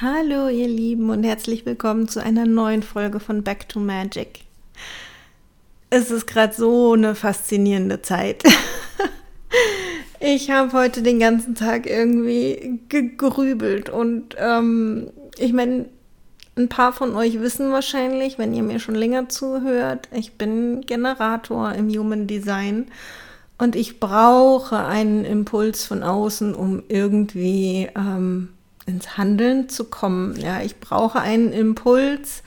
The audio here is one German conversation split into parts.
Hallo ihr Lieben und herzlich willkommen zu einer neuen Folge von Back to Magic. Es ist gerade so eine faszinierende Zeit. Ich habe heute den ganzen Tag irgendwie gegrübelt und ähm, ich meine, ein paar von euch wissen wahrscheinlich, wenn ihr mir schon länger zuhört, ich bin Generator im Human Design und ich brauche einen Impuls von außen, um irgendwie ähm, ins Handeln zu kommen. Ja, ich brauche einen Impuls,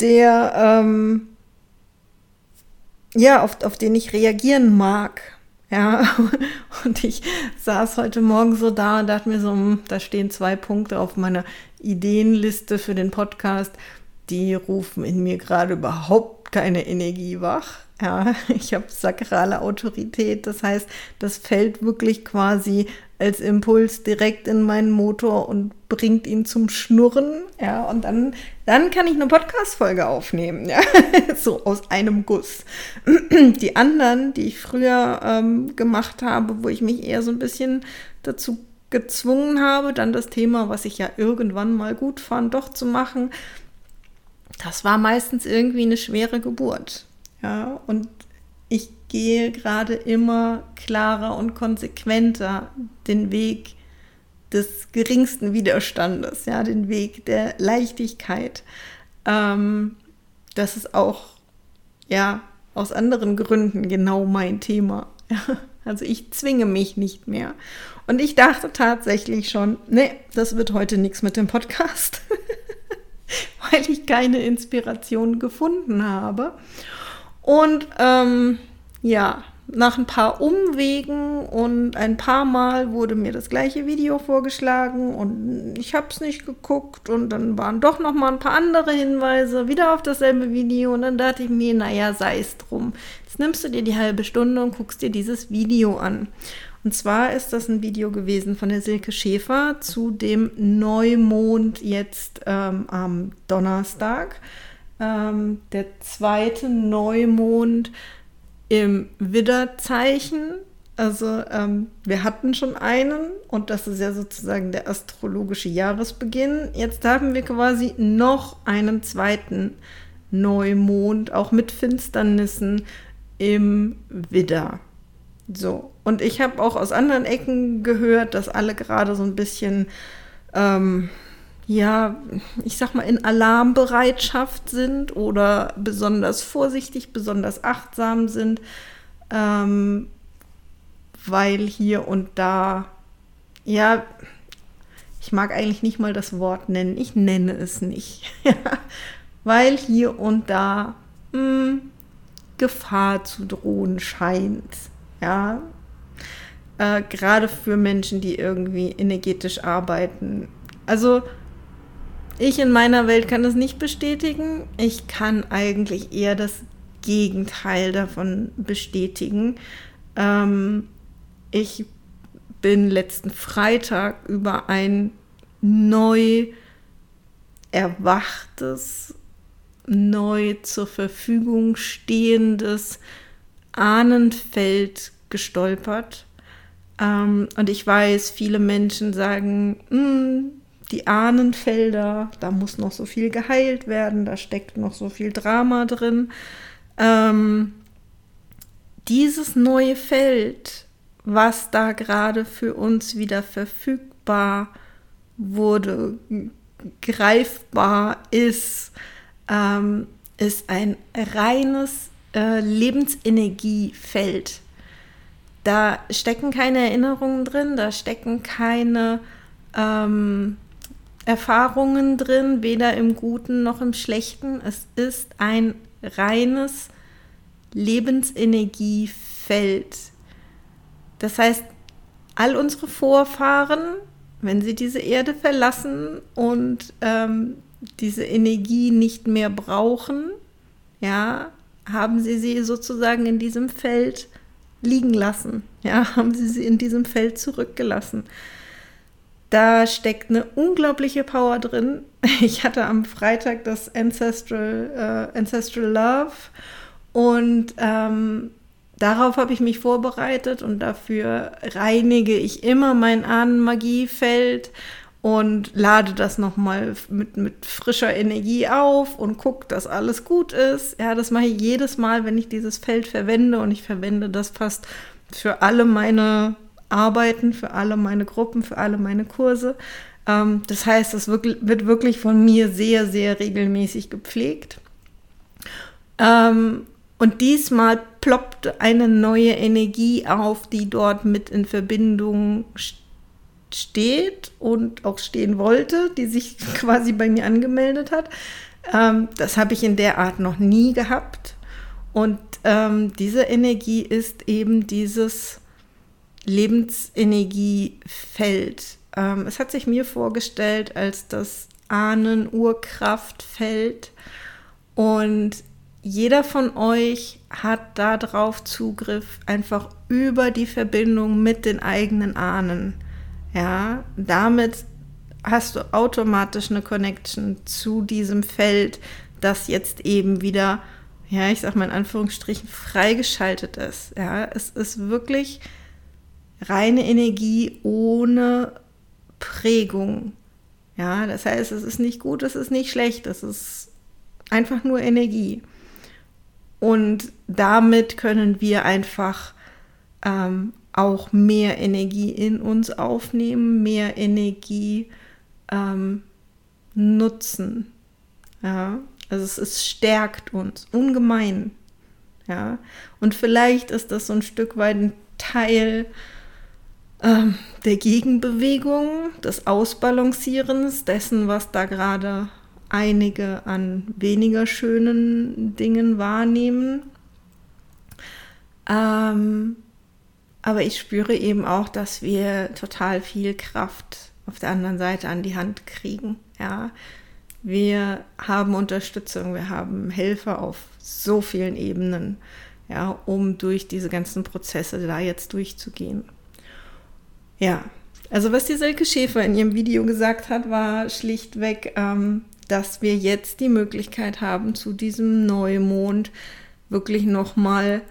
der ähm, ja, auf, auf den ich reagieren mag. Ja, und ich saß heute Morgen so da und dachte mir so, hm, da stehen zwei Punkte auf meiner Ideenliste für den Podcast, die rufen in mir gerade überhaupt keine Energie wach. Ja, ich habe sakrale Autorität, das heißt, das fällt wirklich quasi als Impuls direkt in meinen Motor und bringt ihn zum Schnurren. Ja, und dann, dann kann ich eine Podcast-Folge aufnehmen. Ja, so aus einem Guss. Die anderen, die ich früher ähm, gemacht habe, wo ich mich eher so ein bisschen dazu gezwungen habe, dann das Thema, was ich ja irgendwann mal gut fand, doch zu machen, das war meistens irgendwie eine schwere Geburt. Ja, und ich gehe gerade immer klarer und konsequenter den Weg des geringsten Widerstandes, ja, den Weg der Leichtigkeit. Ähm, das ist auch, ja, aus anderen Gründen genau mein Thema. Also ich zwinge mich nicht mehr. Und ich dachte tatsächlich schon, nee, das wird heute nichts mit dem Podcast, weil ich keine Inspiration gefunden habe. Und ähm, ja, nach ein paar Umwegen und ein paar Mal wurde mir das gleiche Video vorgeschlagen und ich habe es nicht geguckt und dann waren doch noch mal ein paar andere Hinweise wieder auf dasselbe Video und dann dachte ich mir, naja, sei es drum. Jetzt nimmst du dir die halbe Stunde und guckst dir dieses Video an. Und zwar ist das ein Video gewesen von der Silke Schäfer zu dem Neumond jetzt ähm, am Donnerstag ähm, der zweite Neumond im Widderzeichen. Also ähm, wir hatten schon einen und das ist ja sozusagen der astrologische Jahresbeginn. Jetzt haben wir quasi noch einen zweiten Neumond, auch mit Finsternissen im Widder. So, und ich habe auch aus anderen Ecken gehört, dass alle gerade so ein bisschen ähm, ja, ich sag mal, in Alarmbereitschaft sind oder besonders vorsichtig, besonders achtsam sind, ähm, weil hier und da, ja, ich mag eigentlich nicht mal das Wort nennen, ich nenne es nicht, weil hier und da mh, hm, Gefahr zu drohen scheint, ja, äh, gerade für Menschen, die irgendwie energetisch arbeiten. Also ich in meiner Welt kann das nicht bestätigen. Ich kann eigentlich eher das Gegenteil davon bestätigen. Ähm, ich bin letzten Freitag über ein neu erwachtes, neu zur Verfügung stehendes Ahnenfeld gestolpert. Ähm, und ich weiß, viele Menschen sagen, hm, die Ahnenfelder, da muss noch so viel geheilt werden, da steckt noch so viel Drama drin. Ähm, dieses neue Feld, was da gerade für uns wieder verfügbar wurde, greifbar ist, ähm, ist ein reines äh, Lebensenergiefeld. Da stecken keine Erinnerungen drin, da stecken keine ähm, Erfahrungen drin, weder im Guten noch im Schlechten. Es ist ein reines Lebensenergiefeld. Das heißt, all unsere Vorfahren, wenn sie diese Erde verlassen und ähm, diese Energie nicht mehr brauchen, ja, haben sie sie sozusagen in diesem Feld liegen lassen. Ja, haben sie sie in diesem Feld zurückgelassen. Da steckt eine unglaubliche Power drin. Ich hatte am Freitag das Ancestral, äh, Ancestral Love und ähm, darauf habe ich mich vorbereitet und dafür reinige ich immer mein Ahnenmagiefeld und lade das nochmal mit, mit frischer Energie auf und gucke, dass alles gut ist. Ja, das mache ich jedes Mal, wenn ich dieses Feld verwende und ich verwende das fast für alle meine Arbeiten, für alle meine Gruppen, für alle meine Kurse. Ähm, das heißt, es wird, wirklich von mir sehr, sehr regelmäßig gepflegt. Ähm, und diesmal ploppte eine neue Energie auf, die dort mit in Verbindung steht steht und auch stehen wollte, die sich quasi bei mir angemeldet hat. Ähm, das habe ich in der Art noch nie gehabt. Und ähm, diese Energie ist eben dieses Lebensenergiefeld. Ähm, es hat sich mir vorgestellt als das Ahnen-Urkraftfeld. Und jeder von euch hat darauf Zugriff, einfach über die Verbindung mit den eigenen Ahnen. Ja, damit hast du automatisch eine Connection zu diesem Feld, das jetzt eben wieder, ja, ich sag mal in Anführungsstrichen, freigeschaltet ist. Ja, es ist wirklich reine Energie ohne Prägung. Ja, das heißt, es ist nicht gut, es ist nicht schlecht, es ist einfach nur Energie. Und damit können wir einfach ähm, auch mehr Energie in uns aufnehmen, mehr Energie ähm, nutzen. Ja, also es, es stärkt uns ungemein. Ja, und vielleicht ist das so ein Stück weit ein Teil ähm, der Gegenbewegung, des Ausbalancierens dessen, was da gerade einige an weniger schönen Dingen wahrnehmen. Ähm, aber ich spüre eben auch, dass wir total viel Kraft auf der anderen Seite an die Hand kriegen. Ja, wir haben Unterstützung, wir haben Helfer auf so vielen Ebenen, ja, um durch diese ganzen Prozesse da jetzt durchzugehen. Ja, also was die Silke Schäfer in ihrem Video gesagt hat, war schlichtweg, ähm, dass wir jetzt die Möglichkeit haben, zu diesem Neumond wirklich nochmal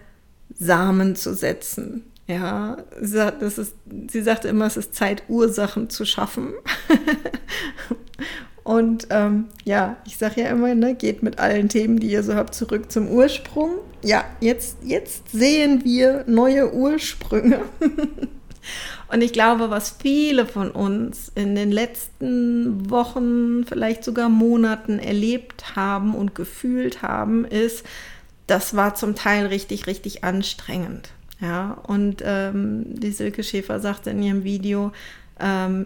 Samen zu setzen. Ja, das ist, sie sagte immer, es ist Zeit, Ursachen zu schaffen. Und ähm, ja, ich sage ja immer, ne, geht mit allen Themen, die ihr so habt, zurück zum Ursprung. Ja, jetzt, jetzt sehen wir neue Ursprünge. Und ich glaube, was viele von uns in den letzten Wochen, vielleicht sogar Monaten erlebt haben und gefühlt haben, ist, das war zum Teil richtig, richtig anstrengend. Ja, und ähm, die Silke Schäfer sagte in ihrem Video, ähm,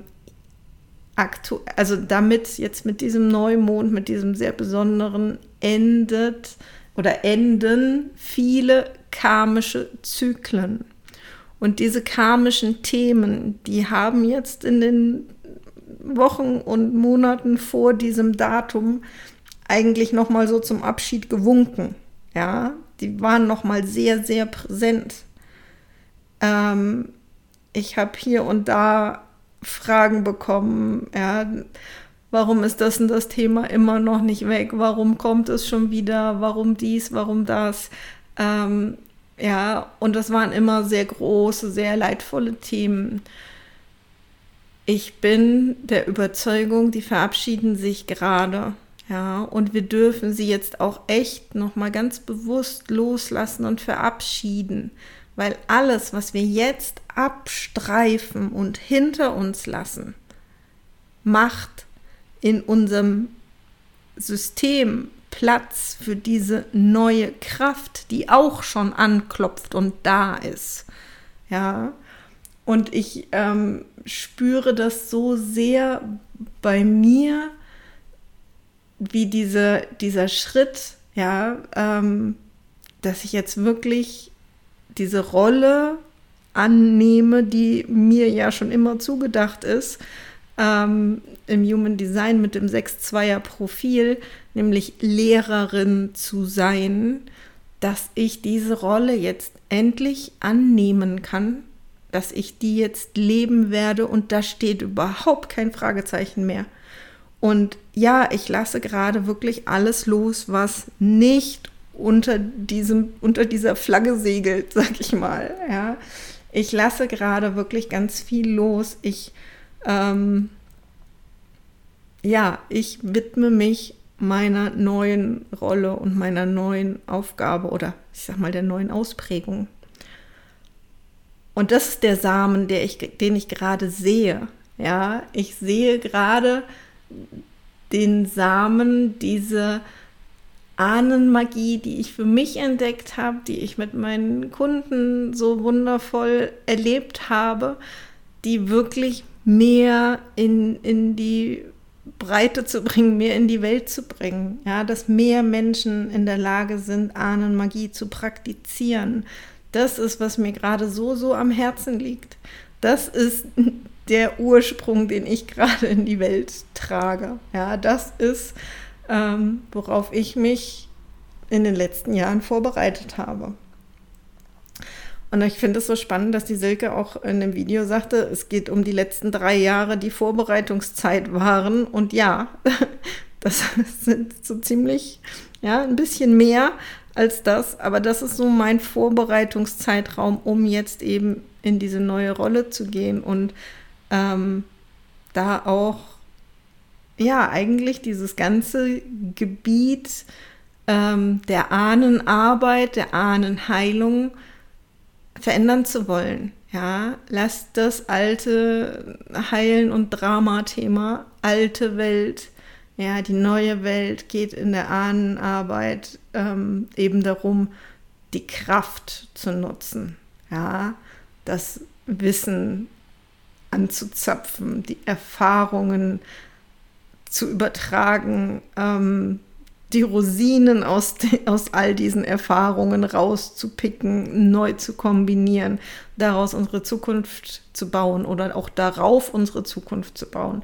aktu also damit jetzt mit diesem Neumond, mit diesem sehr besonderen endet oder enden viele karmische Zyklen. Und diese karmischen Themen, die haben jetzt in den Wochen und Monaten vor diesem Datum eigentlich noch mal so zum Abschied gewunken. Ja, die waren noch mal sehr sehr präsent. Ähm, ich habe hier und da Fragen bekommen, ja, warum ist das und das Thema immer noch nicht weg? Warum kommt es schon wieder? Warum dies? Warum das? Ähm, ja, und das waren immer sehr große, sehr leidvolle Themen. Ich bin der Überzeugung, die verabschieden sich gerade. Ja, und wir dürfen sie jetzt auch echt nochmal ganz bewusst loslassen und verabschieden weil alles, was wir jetzt abstreifen und hinter uns lassen, macht in unserem System Platz für diese neue Kraft, die auch schon anklopft und da ist. Ja, und ich ähm, spüre das so sehr bei mir, wie diese, dieser Schritt, ja, ähm, dass ich jetzt wirklich diese Rolle annehme, die mir ja schon immer zugedacht ist, ähm, im Human Design mit dem 6-2er Profil, nämlich Lehrerin zu sein, dass ich diese Rolle jetzt endlich annehmen kann dass ich die jetzt leben werde und da steht überhaupt kein Fragezeichen mehr. Und ja, ich lasse gerade wirklich alles los, was nicht unter diesem, unter dieser Flagge segelt, sag ich mal. Ja, ich lasse gerade wirklich ganz viel los. Ich, ähm, ja, ich widme mich meiner neuen Rolle und meiner neuen Aufgabe oder ich sag mal der neuen Ausprägung. Und das ist der Samen, der ich, den ich gerade sehe. Ja, ich sehe gerade den Samen, diese Ahnenmagie, die ich für mich entdeckt habe, die ich mit meinen Kunden so wundervoll erlebt habe, die wirklich mehr in, in die Breite zu bringen, mehr in die Welt zu bringen. Ja, dass mehr Menschen in der Lage sind, Ahnenmagie zu praktizieren. Das ist, was mir gerade so, so am Herzen liegt. Das ist der Ursprung, den ich gerade in die Welt trage. Ja, das ist, ähm, worauf ich mich in den letzten Jahren vorbereitet habe. Und ich finde es so spannend, dass die Silke auch in dem Video sagte, es geht um die letzten drei Jahre, die Vorbereitungszeit waren. Und ja, das sind so ziemlich, ja, ein bisschen mehr als das. Aber das ist so mein Vorbereitungszeitraum, um jetzt eben in diese neue Rolle zu gehen und ähm, da auch, ja, eigentlich dieses ganze Gebiet ähm, der Ahnenarbeit, der Ahnenheilung, verändern zu wollen. Ja, lasst das alte Heilen- und Drama-Thema, alte Welt, ja, die neue Welt geht in der Ahnenarbeit ähm, eben darum, die Kraft zu nutzen, ja, das Wissen anzuzapfen, die Erfahrungen zu übertragen, ähm, die Rosinen aus, aus all diesen Erfahrungen rauszupicken, neu zu kombinieren, daraus unsere Zukunft zu bauen oder auch darauf unsere Zukunft zu bauen.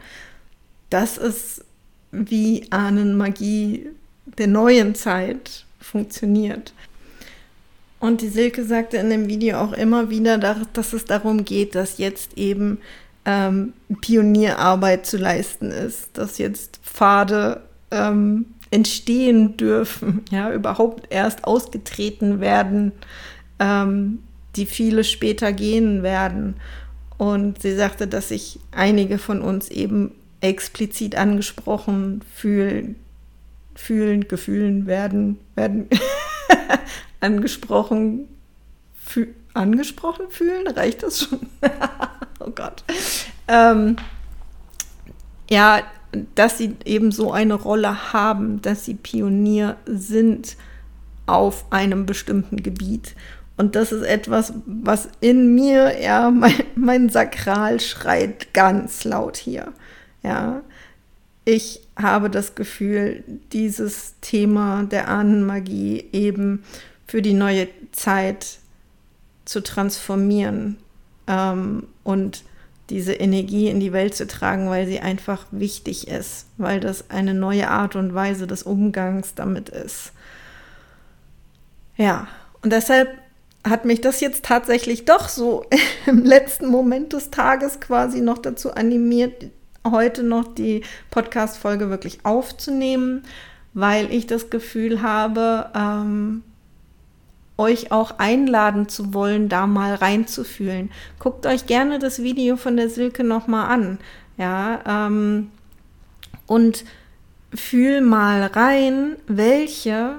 Das ist, wie Ahnenmagie der neuen Zeit funktioniert. Und die Silke sagte in dem Video auch immer wieder, dass es darum geht, dass jetzt eben ähm, Pionierarbeit zu leisten ist, dass jetzt Pfade ähm, entstehen dürfen, ja, überhaupt erst ausgetreten werden, ähm, die viele später gehen werden. Und sie sagte, dass sich einige von uns eben explizit angesprochen fühlen, fühlen, gefühlen werden, werden angesprochen, fü angesprochen fühlen, reicht das schon? oh Gott. Ähm, ja, dass sie eben so eine Rolle haben, dass sie Pionier sind auf einem bestimmten Gebiet. Und das ist etwas, was in mir, ja, mein, mein Sakral schreit ganz laut hier. Ja, ich habe das Gefühl, dieses Thema der Ahnenmagie eben für die neue Zeit zu transformieren ähm, und diese Energie in die Welt zu tragen, weil sie einfach wichtig ist, weil das eine neue Art und Weise des Umgangs damit ist. Ja, und deshalb hat mich das jetzt tatsächlich doch so im letzten Moment des Tages quasi noch dazu animiert, heute noch die Podcast-Folge wirklich aufzunehmen, weil ich das Gefühl habe, ähm, euch auch einladen zu wollen, da mal reinzufühlen. Guckt euch gerne das Video von der Silke nochmal an. Ja, ähm, und fühl mal rein, welche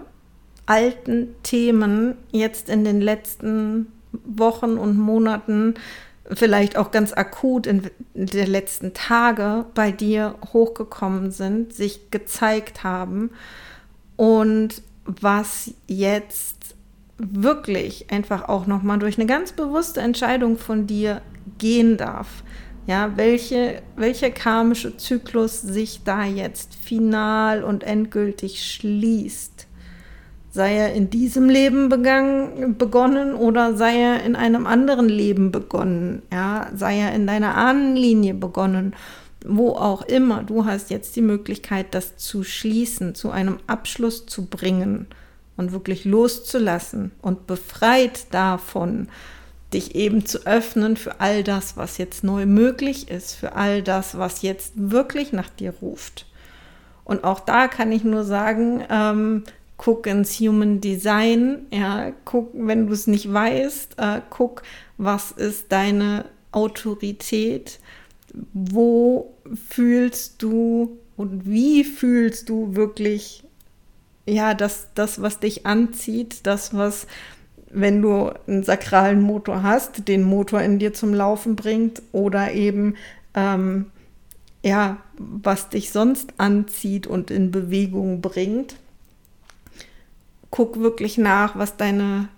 alten Themen jetzt in den letzten Wochen und Monaten, vielleicht auch ganz akut in der letzten Tage bei dir hochgekommen sind, sich gezeigt haben und was jetzt wirklich einfach auch nochmal durch eine ganz bewusste Entscheidung von dir gehen darf. Ja, welche, welcher karmische Zyklus sich da jetzt final und endgültig schließt. Sei er in diesem Leben begangen, begonnen oder sei er in einem anderen Leben begonnen. Ja, sei er in deiner Ahnenlinie begonnen. Wo auch immer. Du hast jetzt die Möglichkeit, das zu schließen, zu einem Abschluss zu bringen und wirklich loszulassen und befreit davon, dich eben zu öffnen für all das, was jetzt neu möglich ist, für all das, was jetzt wirklich nach dir ruft. Und auch da kann ich nur sagen, ähm, guck ins Human Design, ja, guck, wenn du es nicht weißt, äh, guck, was ist deine Autorität, wo fühlst du und wie fühlst du wirklich, ja, das, das, was dich anzieht, das, was, wenn du einen sakralen Motor hast, den Motor in dir zum Laufen bringt oder eben, ähm, ja, was dich sonst anzieht und in Bewegung bringt. Guck wirklich nach, was deine,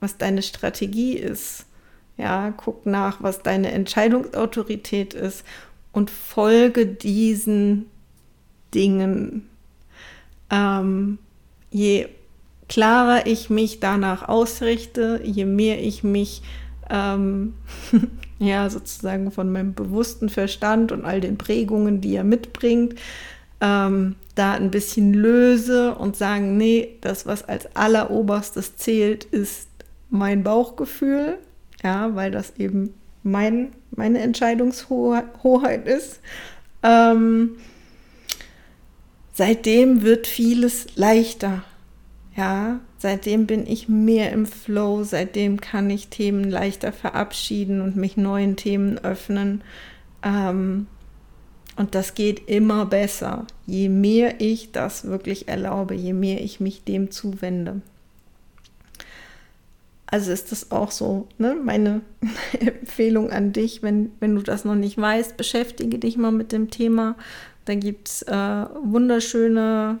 was deine Strategie ist. Ja, guck nach, was deine Entscheidungsautorität ist und folge diesen Dingen. Ähm, je klarer ich mich danach ausrichte, je mehr ich mich ähm, ja sozusagen von meinem bewussten Verstand und all den Prägungen, die er mitbringt, ähm, da ein bisschen löse und sagen, nee, das, was als alleroberstes zählt, ist mein Bauchgefühl, ja, weil das eben mein, meine Entscheidungshoheit ist. Ähm, seitdem wird vieles leichter. Ja, seitdem bin ich mehr im Flow, seitdem kann ich Themen leichter verabschieden und mich neuen Themen öffnen. Ähm, und das geht immer besser, je mehr ich das wirklich erlaube, je mehr ich mich dem zuwende. Also ist das auch so, ne? meine Empfehlung an dich, wenn, wenn du das noch nicht weißt, beschäftige dich mal mit dem Thema. Da gibt es äh, wunderschöne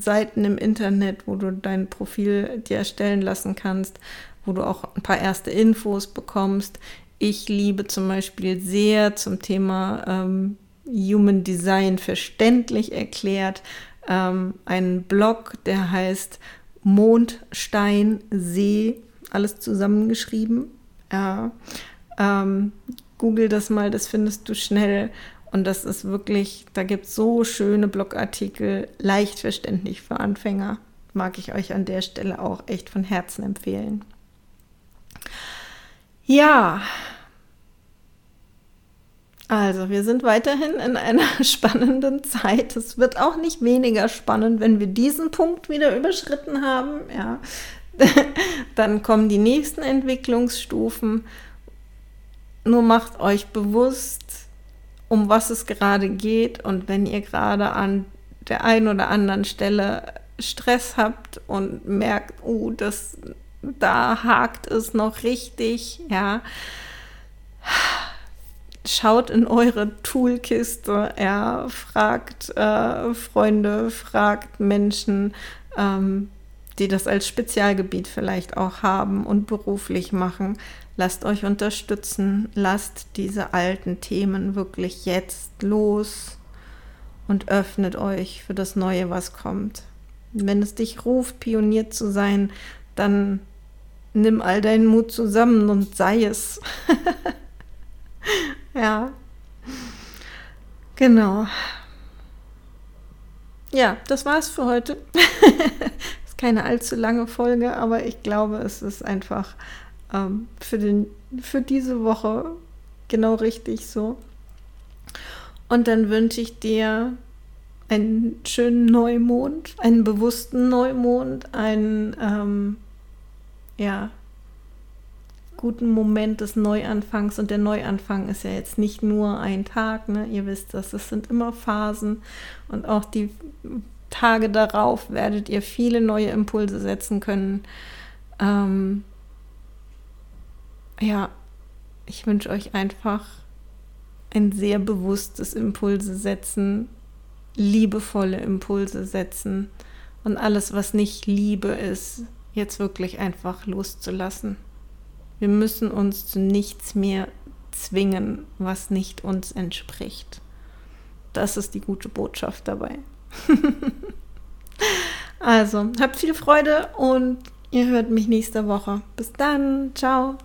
Seiten im Internet, wo du dein Profil dir erstellen lassen kannst, wo du auch ein paar erste Infos bekommst. Ich liebe zum Beispiel sehr zum Thema ähm, Human Design verständlich erklärt ähm, einen Blog, der heißt Mondsteinsee, alles zusammengeschrieben. Ja, ähm, Google das mal, das findest du schnell. Und das ist wirklich, da gibt es so schöne Blogartikel, leicht verständlich für Anfänger. Mag ich euch an der Stelle auch echt von Herzen empfehlen. Ja, also wir sind weiterhin in einer spannenden Zeit. Es wird auch nicht weniger spannend, wenn wir diesen Punkt wieder überschritten haben. Ja, dann kommen die nächsten Entwicklungsstufen. Nur macht euch bewusst, um was es gerade geht und wenn ihr gerade an der einen oder anderen Stelle Stress habt und merkt, oh, das da hakt es noch richtig, ja. Schaut in eure Toolkiste, ja, fragt äh, Freunde, fragt Menschen, ähm, die das als Spezialgebiet vielleicht auch haben und beruflich machen. Lasst euch unterstützen, lasst diese alten Themen wirklich jetzt los und öffnet euch für das Neue, was kommt. Wenn es dich ruft, Pionier zu sein, dann nimm all deinen Mut zusammen und sei es. ja. Genau. Ja, das war's für heute. keine allzu lange Folge, aber ich glaube, es ist einfach ähm, für, den, für diese Woche genau richtig so. Und dann wünsche ich dir einen schönen Neumond, einen bewussten Neumond, einen ähm, ja, guten Moment des Neuanfangs. Und der Neuanfang ist ja jetzt nicht nur ein Tag, ne? ihr wisst das, es sind immer Phasen. Und auch die Tage darauf werdet ihr viele neue Impulse setzen können. Ähm, ja, ich wünsche euch einfach ein sehr bewusstes Impulse setzen, liebevolle Impulse setzen und alles, was nicht Liebe ist, jetzt wirklich einfach loszulassen. Wir müssen uns zu nichts mehr zwingen, was nicht uns entspricht. Das ist die gute Botschaft dabei. also, habt viel Freude und ihr hört mich nächste Woche. Bis dann, ciao.